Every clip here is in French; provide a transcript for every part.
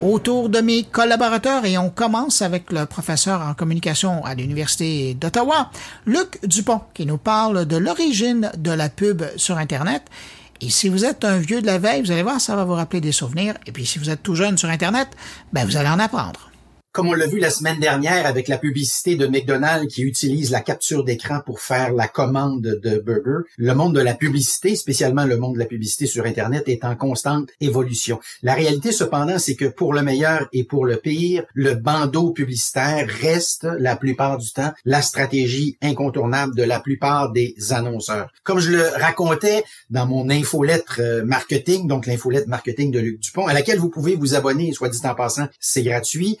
autour de mes collaborateurs et on commence avec le professeur en communication à l'Université d'Ottawa, Luc Dupont, qui nous parle de l'origine de la pub sur Internet. Et si vous êtes un vieux de la veille, vous allez voir, ça va vous rappeler des souvenirs. Et puis si vous êtes tout jeune sur Internet, ben vous allez en apprendre comme on l'a vu la semaine dernière avec la publicité de McDonald's qui utilise la capture d'écran pour faire la commande de burger, le monde de la publicité, spécialement le monde de la publicité sur Internet, est en constante évolution. La réalité, cependant, c'est que pour le meilleur et pour le pire, le bandeau publicitaire reste la plupart du temps la stratégie incontournable de la plupart des annonceurs. Comme je le racontais dans mon infolettre euh, marketing, donc l'infolettre marketing de Luc Dupont, à laquelle vous pouvez vous abonner, soit dit en passant, c'est gratuit.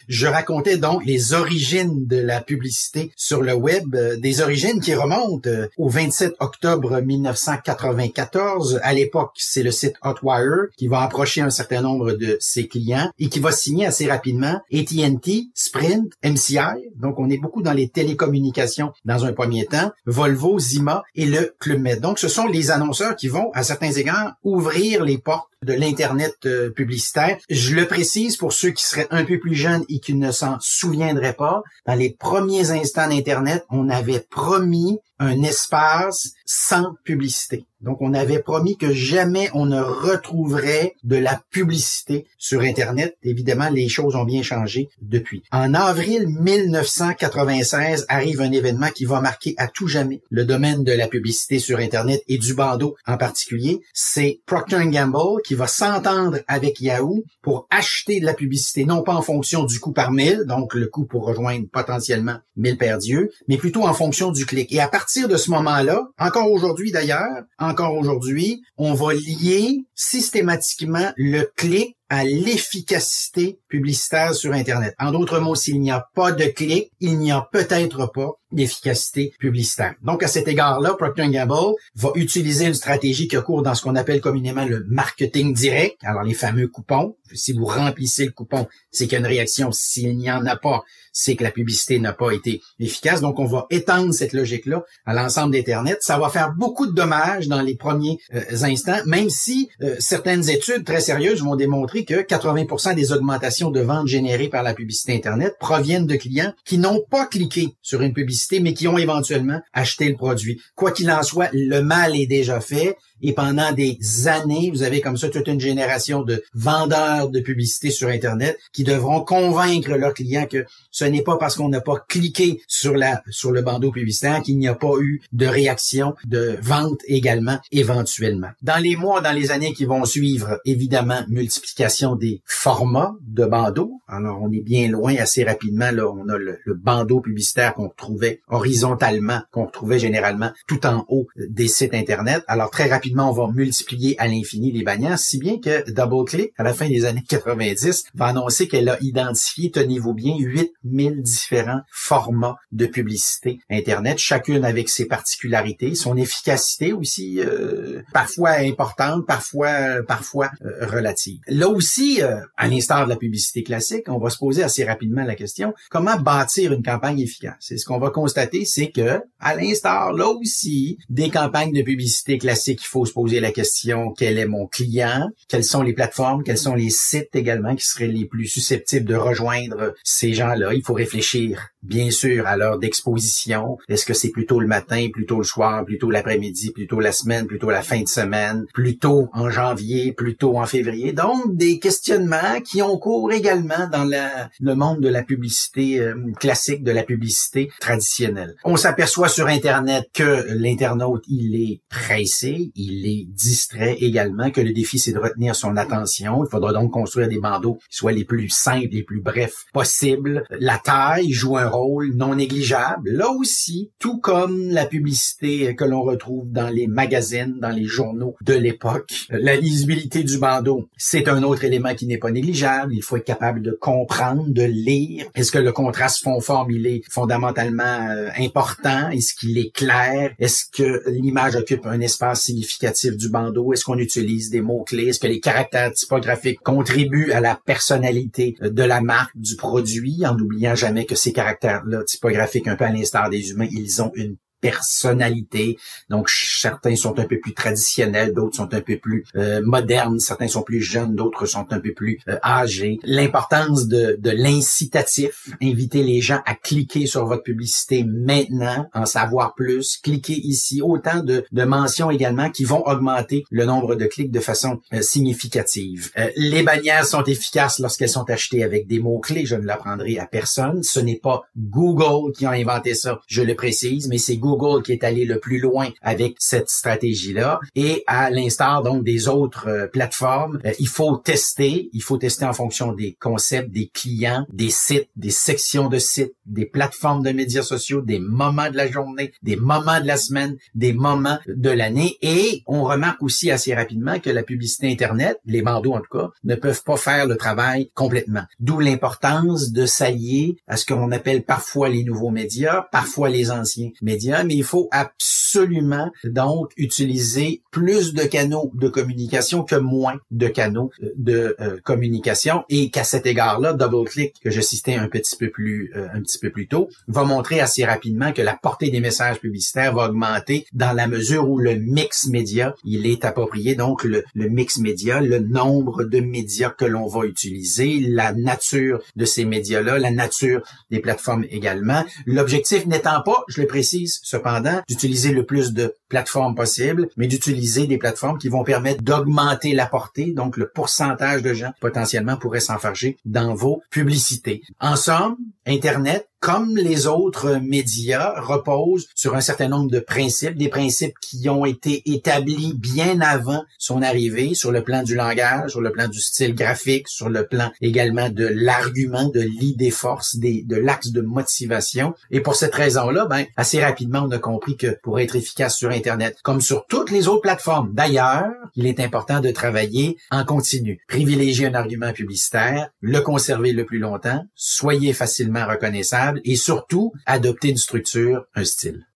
Racontait donc les origines de la publicité sur le web, euh, des origines qui remontent euh, au 27 octobre 1994. À l'époque, c'est le site Hotwire qui va approcher un certain nombre de ses clients et qui va signer assez rapidement AT&T, Sprint, MCI. Donc, on est beaucoup dans les télécommunications dans un premier temps, Volvo, Zima et le Club Med. Donc, ce sont les annonceurs qui vont, à certains égards, ouvrir les portes de l'Internet euh, publicitaire. Je le précise pour ceux qui seraient un peu plus jeunes et qui ne s'en souviendraient pas. Dans les premiers instants d'Internet, on avait promis un espace sans publicité. Donc, on avait promis que jamais on ne retrouverait de la publicité sur Internet. Évidemment, les choses ont bien changé depuis. En avril 1996 arrive un événement qui va marquer à tout jamais le domaine de la publicité sur Internet et du bandeau en particulier. C'est Procter Gamble qui va s'entendre avec Yahoo pour acheter de la publicité, non pas en fonction du coût par mille, donc le coût pour rejoindre potentiellement mille paires d'yeux, mais plutôt en fonction du clic. Et à partir de ce moment-là, encore aujourd'hui d'ailleurs, encore aujourd'hui, on va lier systématiquement le clic à l'efficacité publicitaire sur Internet. En d'autres mots, s'il n'y a pas de clic, il n'y a peut-être pas d'efficacité publicitaire. Donc, à cet égard-là, Procter Gamble va utiliser une stratégie qui court dans ce qu'on appelle communément le marketing direct. Alors, les fameux coupons. Si vous remplissez le coupon, c'est qu'il y a une réaction. S'il n'y en a pas, c'est que la publicité n'a pas été efficace. Donc, on va étendre cette logique-là à l'ensemble d'Internet. Ça va faire beaucoup de dommages dans les premiers euh, instants, même si euh, certaines études très sérieuses vont démontrer que 80% des augmentations de ventes générées par la publicité Internet proviennent de clients qui n'ont pas cliqué sur une publicité, mais qui ont éventuellement acheté le produit. Quoi qu'il en soit, le mal est déjà fait et pendant des années, vous avez comme ça toute une génération de vendeurs de publicité sur Internet qui devront convaincre leurs clients que ce n'est pas parce qu'on n'a pas cliqué sur la sur le bandeau publicitaire qu'il n'y a pas eu de réaction, de vente également éventuellement. Dans les mois, dans les années qui vont suivre, évidemment, multiplication des formats de bandeaux. Alors, on est bien loin assez rapidement. Là, on a le, bandeau publicitaire qu'on retrouvait horizontalement, qu'on retrouvait généralement tout en haut des sites Internet. Alors, très rapidement, on va multiplier à l'infini les bannières, si bien que DoubleClick, à la fin des années 90, va annoncer qu'elle a identifié, tenez-vous bien, 8000 différents formats de publicité Internet, chacune avec ses particularités, son efficacité aussi, euh, parfois importante, parfois parfois euh, relative. Là aussi, euh, à l'instar de la publicité classique, on va se poser assez rapidement la question, comment bâtir une campagne efficace? Et ce qu'on va constater, c'est que, à l'instar, là aussi, des campagnes de publicité classique, il faut se poser la question quel est mon client, quelles sont les plateformes, quels sont les sites également qui seraient les plus susceptibles de rejoindre ces gens-là? Il faut réfléchir bien sûr à l'heure d'exposition. Est-ce que c'est plutôt le matin, plutôt le soir, plutôt l'après-midi, plutôt la semaine, plutôt la fin de semaine, plutôt en janvier, plutôt en février? Donc des questionnements qui ont cours également dans le monde de la publicité euh, classique, de la publicité traditionnelle. On s'aperçoit sur Internet que l'internaute, il est pressé, il est distrait également, que le défi c'est de retenir son attention. Il faudra donc construire des bandeaux qui soient les plus simples, les plus brefs possibles. La taille joue un rôle non négligeable. Là aussi, tout comme la publicité que l'on retrouve dans les magazines, dans les journaux de l'époque, la lisibilité du bandeau, c'est un autre élément qui n'est pas négligeable. Il faut être capable de comprendre, de lire. Est-ce que le contraste fond-forme, il est fondamentalement euh, important? Est-ce qu'il est clair? Est-ce que l'image occupe un espace significatif du bandeau? Est-ce qu'on utilise des mots-clés? Est-ce que les caractères typographiques contribuent à la personnalité de la marque, du produit, en n'oubliant jamais que ces caractères typographiques un peu à des humains, ils ont une personnalité. Donc, certains sont un peu plus traditionnels, d'autres sont un peu plus euh, modernes, certains sont plus jeunes, d'autres sont un peu plus euh, âgés. L'importance de, de l'incitatif, inviter les gens à cliquer sur votre publicité maintenant, en savoir plus, cliquer ici, autant de, de mentions également qui vont augmenter le nombre de clics de façon euh, significative. les bannières sont efficaces lorsqu'elles sont achetées avec des mots-clés, je ne l'apprendrai à personne. Ce n'est pas Google qui a inventé ça, je le précise, mais c'est Google Google qui est allé le plus loin avec cette stratégie-là. Et à l'instar donc des autres euh, plateformes, euh, il faut tester, il faut tester en fonction des concepts, des clients, des sites, des sections de sites, des plateformes de médias sociaux, des moments de la journée, des moments de la semaine, des moments de l'année. Et on remarque aussi assez rapidement que la publicité Internet, les bandeaux en tout cas, ne peuvent pas faire le travail complètement. D'où l'importance de s'allier à ce qu'on appelle parfois les nouveaux médias, parfois les anciens médias mais il faut absolument donc utiliser plus de canaux de communication que moins de canaux euh, de euh, communication et qu'à cet égard-là, DoubleClick que je citais un petit peu plus euh, un petit peu plus tôt va montrer assez rapidement que la portée des messages publicitaires va augmenter dans la mesure où le mix média il est approprié donc le, le mix média, le nombre de médias que l'on va utiliser, la nature de ces médias-là, la nature des plateformes également. L'objectif n'étant pas, je le précise, cependant, d'utiliser le plus de plateformes possibles, mais d'utiliser des plateformes qui vont permettre d'augmenter la portée, donc le pourcentage de gens potentiellement pourraient s'enfarger dans vos publicités. En somme, Internet comme les autres médias, repose sur un certain nombre de principes, des principes qui ont été établis bien avant son arrivée sur le plan du langage, sur le plan du style graphique, sur le plan également de l'argument, de l'idée force, des, de l'axe de motivation. Et pour cette raison-là, ben, assez rapidement, on a compris que pour être efficace sur Internet, comme sur toutes les autres plateformes, d'ailleurs, il est important de travailler en continu. Privilégier un argument publicitaire, le conserver le plus longtemps, soyez facilement reconnaissable et surtout adopter une structure, un style.